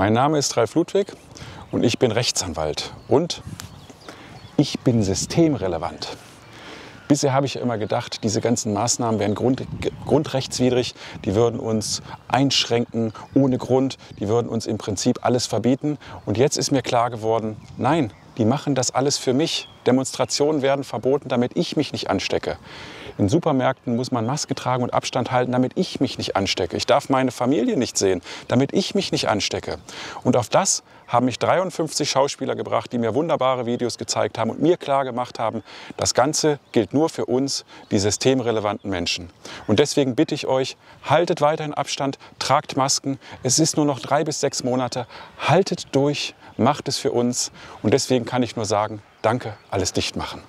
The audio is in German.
Mein Name ist Ralf Ludwig und ich bin Rechtsanwalt und ich bin systemrelevant. Bisher habe ich immer gedacht, diese ganzen Maßnahmen wären grund, grundrechtswidrig, die würden uns einschränken ohne Grund, die würden uns im Prinzip alles verbieten. Und jetzt ist mir klar geworden, nein, die machen das alles für mich. Demonstrationen werden verboten, damit ich mich nicht anstecke. In Supermärkten muss man Maske tragen und Abstand halten, damit ich mich nicht anstecke. Ich darf meine Familie nicht sehen, damit ich mich nicht anstecke. Und auf das haben mich 53 Schauspieler gebracht, die mir wunderbare Videos gezeigt haben und mir klar gemacht haben, das Ganze gilt nur für uns, die systemrelevanten Menschen. Und deswegen bitte ich euch, haltet weiterhin Abstand, tragt Masken. Es ist nur noch drei bis sechs Monate. Haltet durch, macht es für uns. Und deswegen kann ich nur sagen, danke, alles dicht machen.